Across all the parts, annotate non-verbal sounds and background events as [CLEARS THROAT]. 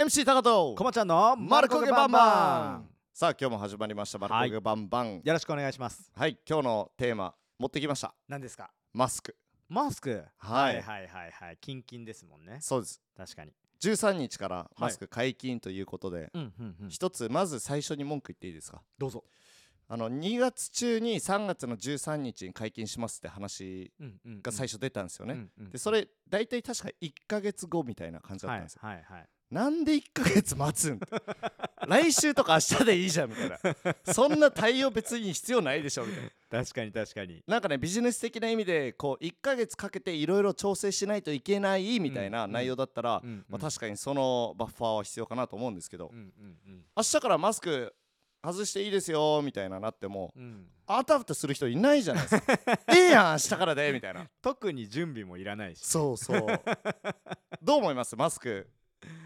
MC 高とこまちゃんの丸焦げバンバン。ンさあ今日も始まりました。丸焦げバンバン。よろしくお願いします。はい、今日のテーマ持ってきました。何ですか？マスク。マスク？はい。はいはいはいはい。キンキンですもんね。そうです。確かに。13日からマスク解禁ということで、うんうんうん。一つまず最初に文句言っていいですか？どうぞ。あの2月中に3月の13日に解禁しますって話が最初出たんですよね、でそれ大体確か1ヶ月後みたいな感じだっはいたんですよ、はいはいなんで1ヶ月待つん来週とか明日でいいじゃんみたいな。そんな対応別に必要ないでしょみたいな。確かに確かに。なんかねビジネス的な意味でこう1ヶ月かけていろいろ調整しないといけないみたいなうん内容だったら、うんうん。まあ、確かにそのバッファーは必要かなと思うんですけど、うんうん明日からマスク外していいですよみたいななってもうん。うんあたふたする人いないじゃないですか。[LAUGHS] ええやん明日からでみたいな。[LAUGHS] 特に準備もいらないし。そうそう。どう思います？マスク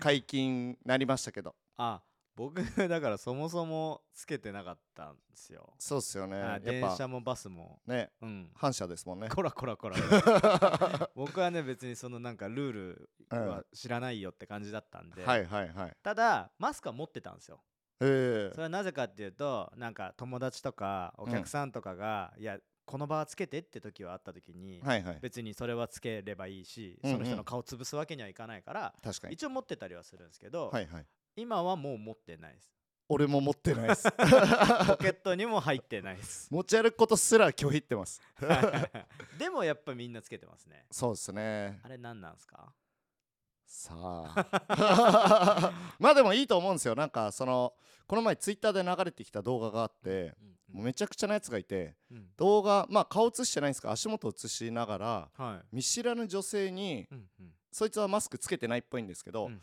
解禁なりましたけど。あ僕だからそもそもつけてなかったんですよ。そうっすよね。あやっぱ電車もバスも。ねうん。反射ですもんね。こらこらこら僕はね別にそのなんかルールは知らないよって感じだったんで、はいはいはい。ただマスクは持ってたんですよ。え。それはなぜかっていうとなんか友達とかお客さんとかが、いやこの場はつけてって時はあった時に、えはいはい。別にそれはつければいいし、うんうん。その人の顔潰すわけにはいかないから確かに。一応持ってたりはするんですけど、はいはい。今はもう持ってないです。俺も持ってないです。[LAUGHS] ポケットにも入ってないです。持ち歩くことすら拒否ってます。[LAUGHS] でもやっぱみんなつけてますね。そうですね。あれ何なんすか？さあ。まあでもいいと思うんですよ。なんかそのこの前ツイッターで流れてきた動画があってうんもうめちゃくちゃなやつがいて動画まあ顔映してないんですか？足元映しながらはい。見知らぬ女性にそいつはマスクつけてないっぽいんですけど、うん。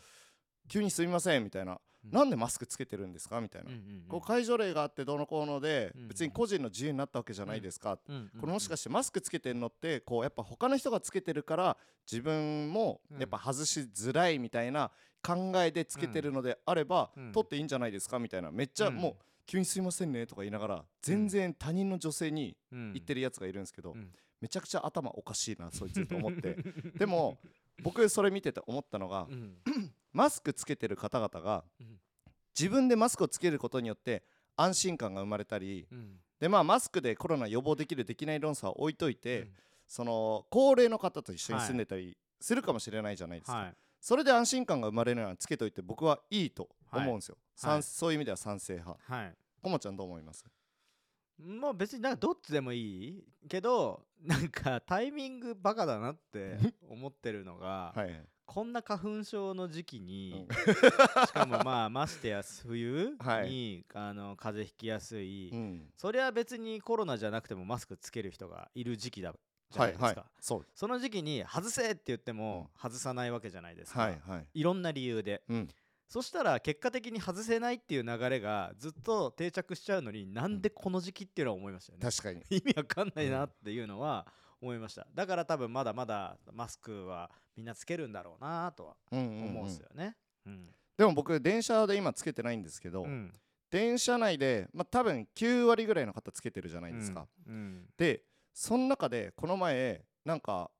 急にすみませんみたいな、うんなんでマスクつけてるんですか？みたいな、こう解除令があってどうのこうので、うん別に個人の自由になったわけじゃないですか、これもしかしてマスクつけてんのってこうやっぱ他の人がつけてるから自分もうんやっぱ外しづらいみたいな考えでつけてるのであれば、うん。取っていいんじゃないですかみたいな。めっちゃうん。もう急にすいませんねとか言いながら全然他人の女性にうん言ってるやつがいるんですけど、うん。めちゃくちゃ頭おかしいなそいつと思って。でも僕それ見てて思ったのがうん [CLEARS THROAT] マスクつけてる方々がうん。自分でマスクをつけることによって安心感が生まれたりうん。でまあマスクでコロナ予防できるできない論争は置いといて、うん。その高齢の方と一緒に住んでたりするかもしれないじゃないですか、はい。それで安心感が生まれるならつけといて僕はいいと思うんですよ、はい。そういう意味では賛成派。はい。こもちゃんどう思います？まあ別になんかどっちでもいいけどなんかタイミングバカだなって思ってるのが、はいはいこんな花粉症の時期に、うん。[LAUGHS] しかもまあましてや冬はい。に、あの風邪ひきやすい、うん。それは別にコロナじゃなくてもマスクつける人がいる時期だじゃなはいいですか、はいその時期に外せって言っても外さないわけじゃないですか、はいろんな理由で。うん。そしたら結果的に外せないっていう流れがずっと定着しちゃうのになんでこの時期っていうのは思いましたよね、確かに。[LAUGHS] 意味わかんないなっていうのは思いました。だから多分まだまだマスクはみんなつけるんだろうなとはうんうんうん思うんですよね。うん。でも僕電車で今つけてないんですけど、うん。電車内でまあ多分9割ぐらいの方つけてるじゃないですか、うん。でその中でこの前なんか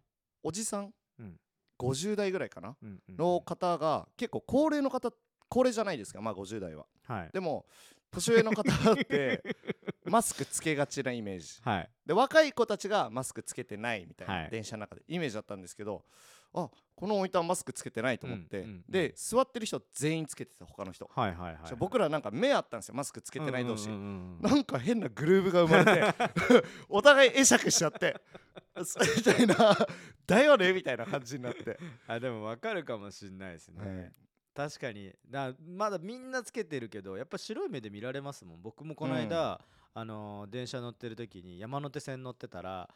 おじさん、うん。50代ぐらいかなうんうんの方が結構高齢の方高齢じゃないですかまあ50代は。はい。でも年上の方って [LAUGHS] マスクつけがちなイメージ。はい。で若い子たちがマスクつけてないみたいな、はい。電車の中でイメージだったんですけどあこのおいたマスクつけてないと思って、うんうんうん。で座ってる人全員つけてた他の人、はいはいはいじゃあ僕らなんか目あったんですよマスクつけてない同士、うんうんうんうん。なんか変なグルーヴが生まれて [LAUGHS] お互い会釈しちゃってそみたいなだよねみたいな感じになって、あでもわかるかもしんないですね、はい。確かに。だまだみんなつけてるけどやっぱ白い目で見られますもん。僕もこの間、あのー電車乗ってる時に山手線乗ってたら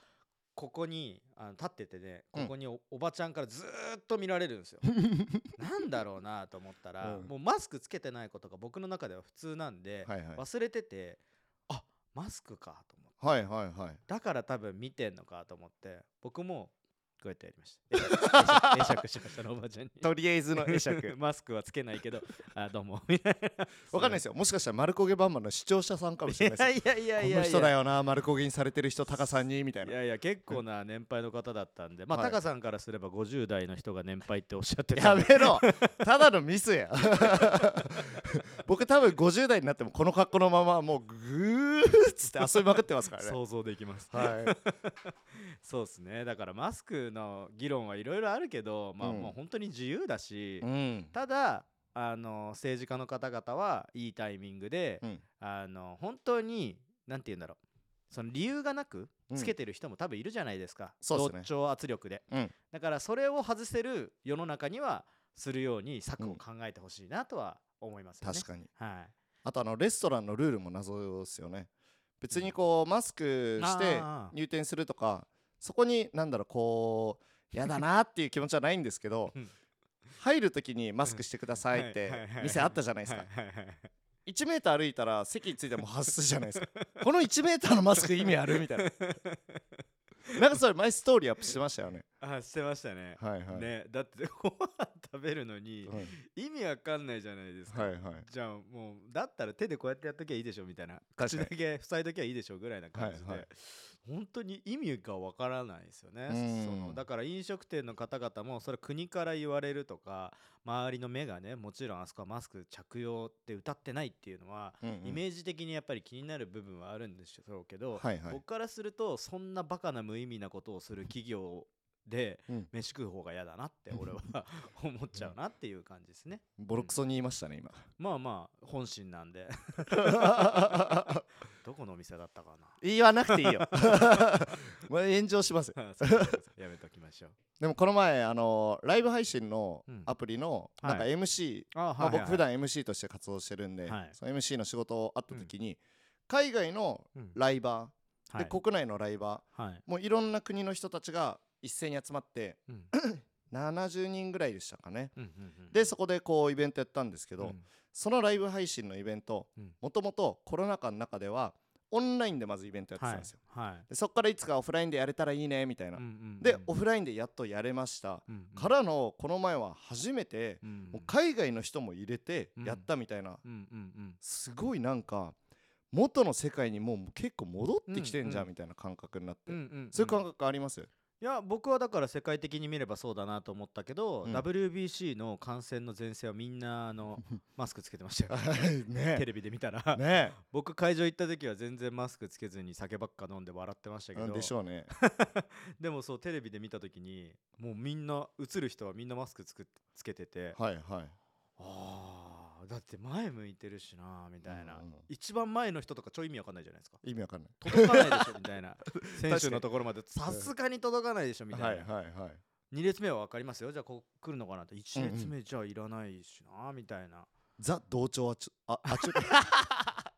ここにあの立っててねここにお,、おばちゃんからずーっと見られるんですよ。[LAUGHS] なんだろうなと思ったら、うん。もうマスクつけてないことが僕の中では普通なんで、はいはい。忘れててあマスクかと思って。はいはいはい。だから多分見てんのかと思って僕もこうやってやりました。[LAUGHS] 会釈しましたねおばちゃんに。とりあえずの [LAUGHS] 会釈マスクはつけないけど [LAUGHS] あどうも。みたいなわかんないですよ。もしかしたら丸焦げバンバンの視聴者さんかもしれないですよいやいやいやいや。この人だよな丸焦げにされてる人タカさんにみたいな。いやいや結構な年配の方だったんでまあ、はい。タカさんからすれば50代の人が年配っておっしゃってたやめろ。ただのミスや。僕多分50代になってもこの格好のままもうグーッつって遊びまくってますからね。想像できます。はい。そうですね。だからマスクの議論はいろいろあるけどまあうん。もう本当に自由だし、うん。ただあの政治家の方々はいいタイミングで、うん。あの本当に何て言うんだろう。その理由がなくうん。つけてる人も多分いるじゃないですか、そうっすね。同調圧力で、うん。だからそれを外せる世の中にはするように策を考えてほしいなとは思いますよね、確かに。はい。あとあのレストランのルールも謎ですよね。別にこうマスクして入店するとかそこになんだろうこうやだなっていう気持ちはないんですけどうん。入る時にマスクしてくださいって店あったじゃないですか。はいはいはい1メーター歩いたら席についても外すじゃないですか。[LAUGHS] この1メーターのマスク意味ある？みたいな。なんかそれ前ストーリーアップしてましたよねあしてましたね、はいはい、ねだって [LAUGHS] ご飯食べるのにはい意味わかんないじゃないですか、はいはい。じゃあもうだったら手でこうやってやっときゃいいでしょみたいな。口だけ塞いどきゃいいでしょぐらいな感じで、はいはい。本当に意味がわからないですよね。うん。そのだから飲食店の方々もそれ国から言われるとか周りの目がねもちろんあそこはマスク着用って歌ってないっていうのは、うんうん。イメージ的にやっぱり気になる部分はあるんでしょうけど、はいはい。僕からするとそんなバカな無意味なことをする企業でうん。飯食う方が嫌だなって俺は [LAUGHS] 思っちゃうなっていう感じですね。ボロクソに言いましたね今。まあまあ本心なんで。[LAUGHS] どこのお店だったか言わなくていいよ。[LAUGHS] もう炎上しますやめときましょう。でもこの前あのライブ配信のうん。アプリのはい。なんか MC、あまあ、僕普段 MC として活動してるんで、はい。その MC の仕事あった時に、海外のうん。ライバー、はい。で国内のライバはい。ーもういろんな国の人たちが一斉に集まってうん。[CLEARS THROAT] 70人ぐらいでしたかね。うんうんうんでそこでこうイベントやったんですけど、うん。そのライブ配信のイベントうん。もともとコロナ禍の中ではオンラインでまずイベントやってたんですよ、はい。でそこからいつかオフラインでやれたらいいねみたいな、うんうんうん。でオフラインでやっとやれました、うんうん。からのこの前は初めてうんもう海外の人も入れてやったみたいな、うんうんうん。すごいなんか元の世界にもう結構戻ってきてんじゃうんん。みたいな感覚になって、うんうんうん。そういう感覚あります？いや僕はだから世界的に見ればそうだなと思ったけど、うん。WBC の観戦の前線はみんなあの [LAUGHS] マスクつけてましたよ。[LAUGHS] ね。テレビで見たら、ね。[LAUGHS] 僕会場行った時は全然マスクつけずに酒ばっか飲んで笑ってましたけど。でしょうね。でもそうテレビで見た時にもうみんな映る人はみんなマスクつくつけてて。はいはい。あーだって前向いてるしなみたいな、うんうん一番前の人とかちょい意味わかんないじゃないですか。意味わかんない。届かないでしょみたいな。[LAUGHS] 選手のところまで。さすがに届かないでしょみたいな、はいはいはい2列目は分かりますよ。じゃあこう来るのかなって1うんうん列目じゃあいらないしなみたいな、ザ同調圧あ [LAUGHS] 圧力。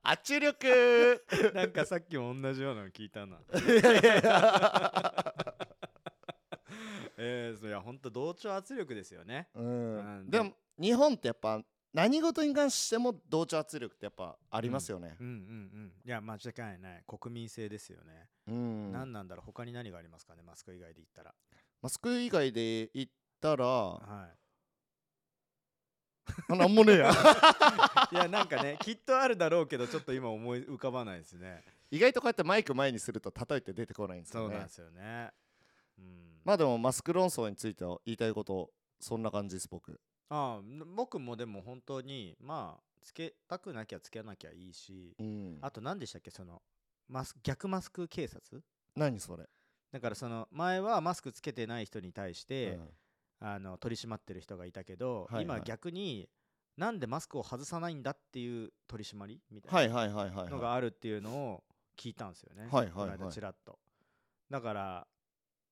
圧力。[LAUGHS] なんかさっきも同じようなの聞いたな。いやいやいや。えー、いや本当同調圧力ですよね。ううんんでも日本ってやっぱ何事に関しても同調圧力ってやっぱありますよね。うん。うんうんいや間違いない。国民性ですよね、うん。何なんだろう。他に何がありますかね？マスク以外で言ったら。マスク以外で言ったらはあ [LAUGHS] なんもねえや。い [LAUGHS] いやなんかねきっとあるだろうけどちょっと今思い浮かばないですね。意外とこうやってマイク前にすると叩いて出てこないんですよね。そうなんですよね。うん。まあでもマスク論争については言いたいことそんな感じです僕ああ僕もでも本当にまあつけたくなきゃつけなきゃいいし、うん。あと何でしたっけそのマス逆マスク警察？何それ？だからその前はマスクつけてない人に対して、うん。あの取り締まってる人がいたけど、はいはい。今逆になんでマスクを外さないんだっていう取り締まりみたはいなのがはあるっていうのを聞いたんですよね。はいはいはい。この間ちらっと。だから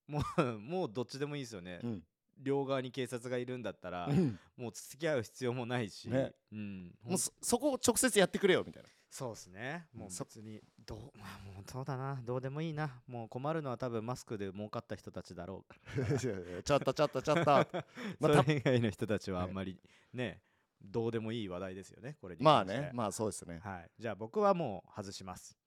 もうもうどっちでもいいですよね。いうん両側に警察がいるんだったら、うん。もう付き合う必要もないし、ね。うん、もうそそこを直接やってくれよみたいな。そうですね。もうそ別にどうまあもうそうだな。どうでもいいな。もう困るのは多分マスクで儲かった人たちだろう [LAUGHS] ちょっとちょっとちょっと。[LAUGHS] まあそたれ以外の人たちはあんまりねどうでもいい話題ですよねこれにまあね。まあそうですね。はい。じゃあ僕はもう外します。お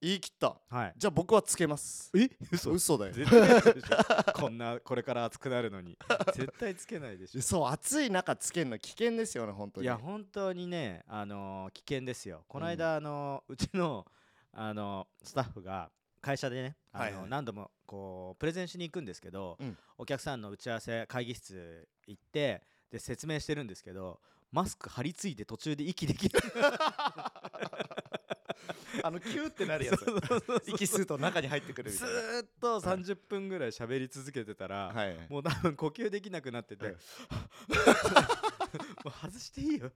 言い切った。はい。じゃあ僕はつけます。え？嘘。嘘だよ。絶対嘘でしょ。こんなこれから暑くなるのに。絶対つけないでしょ。そう暑い中つけるの危険ですよね本当に。いや本当にねあのー危険ですよ。この間、あのーうちのあのースタッフが会社でね、あのーはいはい。何度もこうプレゼンしに行くんですけど、うん。お客さんの打ち合わせ会議室行ってで説明してるんですけどマスク張り付いて途中で息できる [LAUGHS] あのキューってなるやつ。息吸うと中に入ってくるみずたいな。ーっと30分ぐらい喋り続けてたら、はいもう多分呼吸できなくなってて、はい。[LAUGHS] もう外していいよ。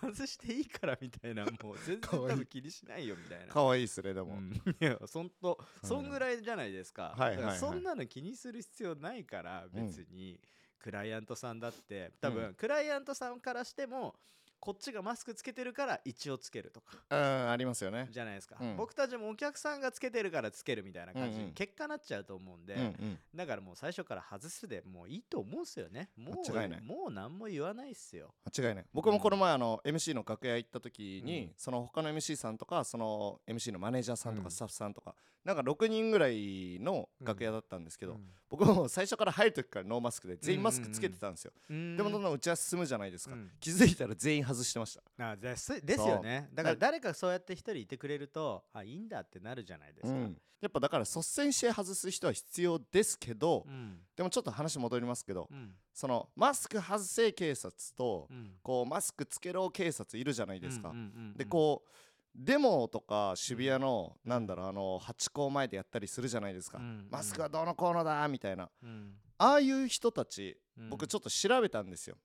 外していいからみたいな。もう全然かわいい多分気にしないよみたいな。可愛いっすねでも、うん。いやそんとうんそんぐらいじゃないですか,、はいはそんなの気にする必要ないからうん。別にクライアントさんだって。多分、うクライアントさんからしてもこっちがマスクつけてるから一応つけるとか。うんありますよね。じゃないですか、うん。僕たちもお客さんがつけてるからつけるみたいな感じ。にうんうん。結果なっちゃうと思うんで、うんうん。だからもう最初から外すでもういいと思うんすよね。もう間違いない。もう何も言わないっすよ。間違いない。僕もこの前あの MC の楽屋行った時に、うん。その他の MC さんとかその MC のマネージャーさんとうん。かスタッフさんとか、なんか6人ぐらいの楽屋だったんですけど、うん。僕も最初から入る時からノーマスクで全員マスクつけてたんですよ、うん。でもどんどん打ち合わせ進むじゃないですか、うん。気づいたら全員外してました。あですですよね。だから誰かそうやって一人いてくれるとあいいんだってなるじゃないですか、うん。やっぱだから率先して外す人は必要ですけど、うん。でもちょっと話戻りますけど、うん。そのマスク外せ警察と、うん。こうマスクつけろ警察いるじゃないですか、うんうんうんうん。でこうデモとか渋谷の、なんだろうあのハチ公前でやったりするじゃないですか、うん。マスクはどうのこうのだみたいな。うん。ああいう人たち、うん。僕ちょっと調べたんですよ。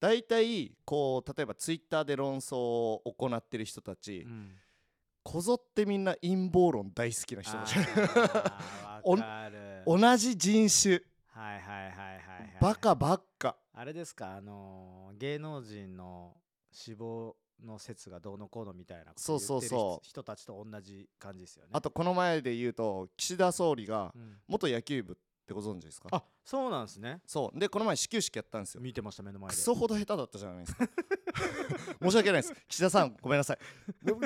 大体こう例えばツイッターで論争を行ってる人たち、うん。こぞってみんな陰謀論大好きな人たち。同じ人種。はいはいはいはいはい。バカばっか。あれですかあのー芸能人の死亡の説がどうのこうのみたいなそうそうそう。人人たちと同じ感じですよね。あとこの前で言うと岸田総理がうん。元野球部ってご存知ですか？あそうなんですね。そう。でこの前始球式やったんですよ。見てました目の前で。クソほど下手だったじゃないですか。[LAUGHS] 申し訳ないです。岸田さんごめんなさい。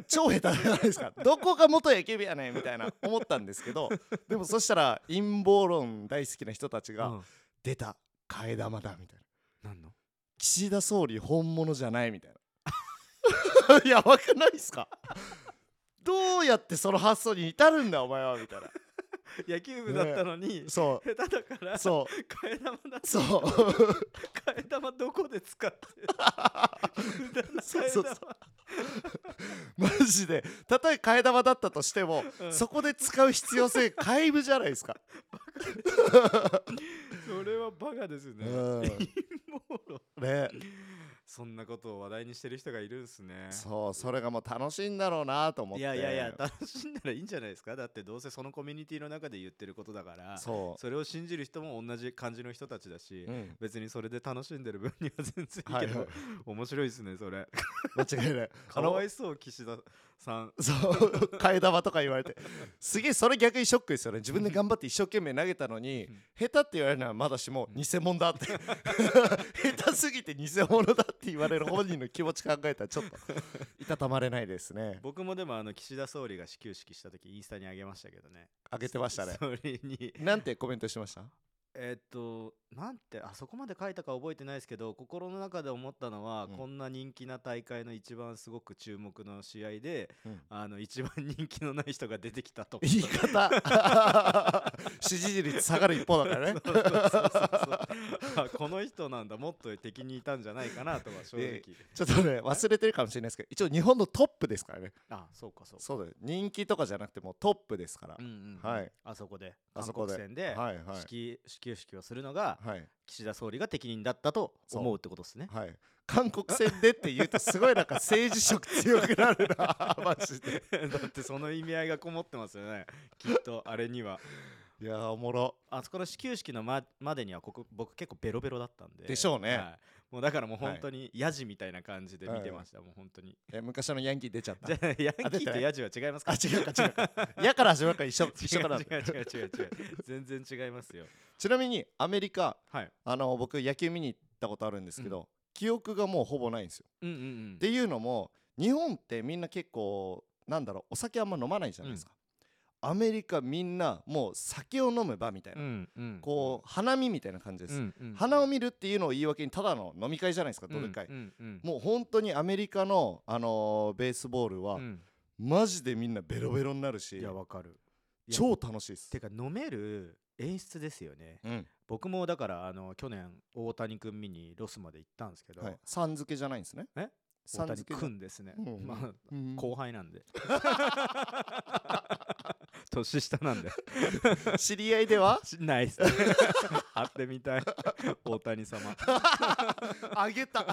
超下手じゃないですか。どこが元野球部やねんみたいな思ったんですけどでもそしたら陰謀論大好きな人たちが、うん。出た。替え玉だみたいな。何の？岸田総理本物じゃないみたいな [LAUGHS] やばくないですか？どうやってその発想に至るんだお前はみたいな。[LAUGHS] 野球部だったのに、そ下手だからうそう。替え玉だそう。替え玉どこで使ってる？[LAUGHS] 無駄な替え玉。そうそうそうマジで。たとえ替え玉だったとしても、うん。そこで使う必要性皆無じゃないですか、それはバカですね。うん。ねそんなことを話題にしてる人がいるんですね。そうそれがもう楽しいんだろうなと思って。いやいやいや楽しんだらいいんじゃないですか。だってどうせそのコミュニティの中で言ってることだからそそれを信じる人も同じ感じの人たちだし、う、うん、別にそれで楽しんでる分には全然いいけど、はいはい。面白いですねそれ。[LAUGHS] 間違いない。かわいそう岸田さん [LAUGHS] そう替え玉とか言われて。すげえそれ逆にショックですよね。自分で頑張って一生懸命投げたのにうん。下手って言われるのはまだしも偽物だって。下手すぎて偽物だって言われる本人の気持ち考えたらちょっといたたまれないですね。僕もでもあの岸田総理が始球式した時インスタに上げましたけどね。あげてましたね。それに。なんてコメントしてました？えーっとなんてあそこまで書いたか覚えてないですけど心の中で思ったのは、うん。こんな人気な大会の一番すごく注目の試合で、うん。あの一番人気のない人が出てきたと。言い方。[LAUGHS] 支持率下がる一方だからね。そうそうそうあ [LAUGHS] この人なんだもっと敵にいたんじゃないかなとは正直。えちょっとね忘れてるかもしれないですけど一応日本のトップですからね。あそうかそうか。そうだよ。人気とかじゃなくてもうトップですから、うんうんうん。はい。あそこで韓あそこで。国戦ではいはい。式始球式をするのがはい。岸田総理が適任だったと思うってことですね。はい。韓国戦でって言うとすごいなんか政治色強くなるなマジで。[LAUGHS] だってその意味合いがこもってますよね。きっとあれにはいやーおもろ。あそこの始球式のままでにはここ僕結構ベロベロだったんで。でしょうね。はい。もうだからもう本当にヤジみたいな感じで見てました、もう本当に。え昔のヤンキー出ちゃった。じゃあヤンキーとヤジは違いますか？あ違うか違うか。やから始まるから一緒 [LAUGHS] 一緒かな。違う違う違う。違う違う全然違いますよ。ちなみにアメリカはい。あの僕野球見に行ったことあるんですけど、記憶がもうほぼないんですよ、うんうんうん。っていうのも日本ってみんな結構なんだろうお酒あんま飲まないじゃないですか、アメリカみんなもう酒を飲む場みたいな、んうんこう花見みたいな感じです、うんうん。花を見るっていうのを言い訳にただの飲み会じゃないですかどでかい、うんうん。うんもう本当にアメリカの、あのーベースボールは、うん。マジでみんなベロベロになるしいやわかる。超楽しいです。てか飲める演出ですよね。うん。僕もだからあの去年大谷君見にロスまで行ったんですけど、はい、さん付けじゃないんですね。え？さ大谷ん付けじゃ君ですね、うん。まあうん。後輩なんで [LAUGHS] [LAUGHS] 年下なんで。[LAUGHS] 知り合いでは？[LAUGHS] しないっす。会ってみたい。大谷様。あげた、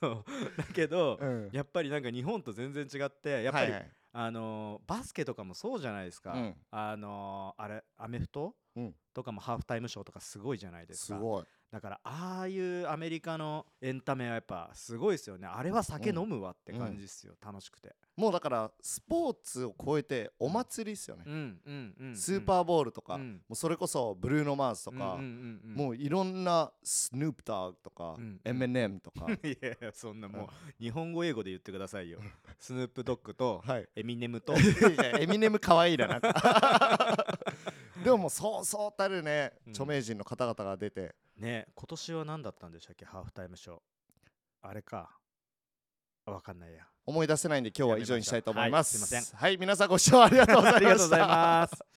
そう。だけど、うん。やっぱりなんか日本と全然違ってやっぱり、はいはい。あのーバスケとかもそうじゃないですか、うん。あのーあれアメフト、うんとかもハーフタイムショーとかすごいじゃないですか。だからああいうアメリカのエンタメはやっぱすごいですよね。あれは酒飲むわって感じですよ、楽しくて。もうだからスポーツを超えてお祭りですよね、スーパーボールとか、もうそれこそブルーノ・マーズとか、もういろんなスヌープダーグとか、うんエミネムとか。[LAUGHS] いやいやそんなもう日本語英語で言ってくださいよ。スヌープドッグとはい。エミネムと。[LAUGHS] エミネム可愛いなな [LAUGHS] [LAUGHS] でももうそうそうたるねうん。著名人の方々が出て、ね今年は何だったんでしたっけ？ハーフタイムショー。あれか。わかんないや。思い出せないんで今日は以上にしたいと思います。やめまはい。すいません。はい皆さんご視聴ありがとうございました。ありがとうございます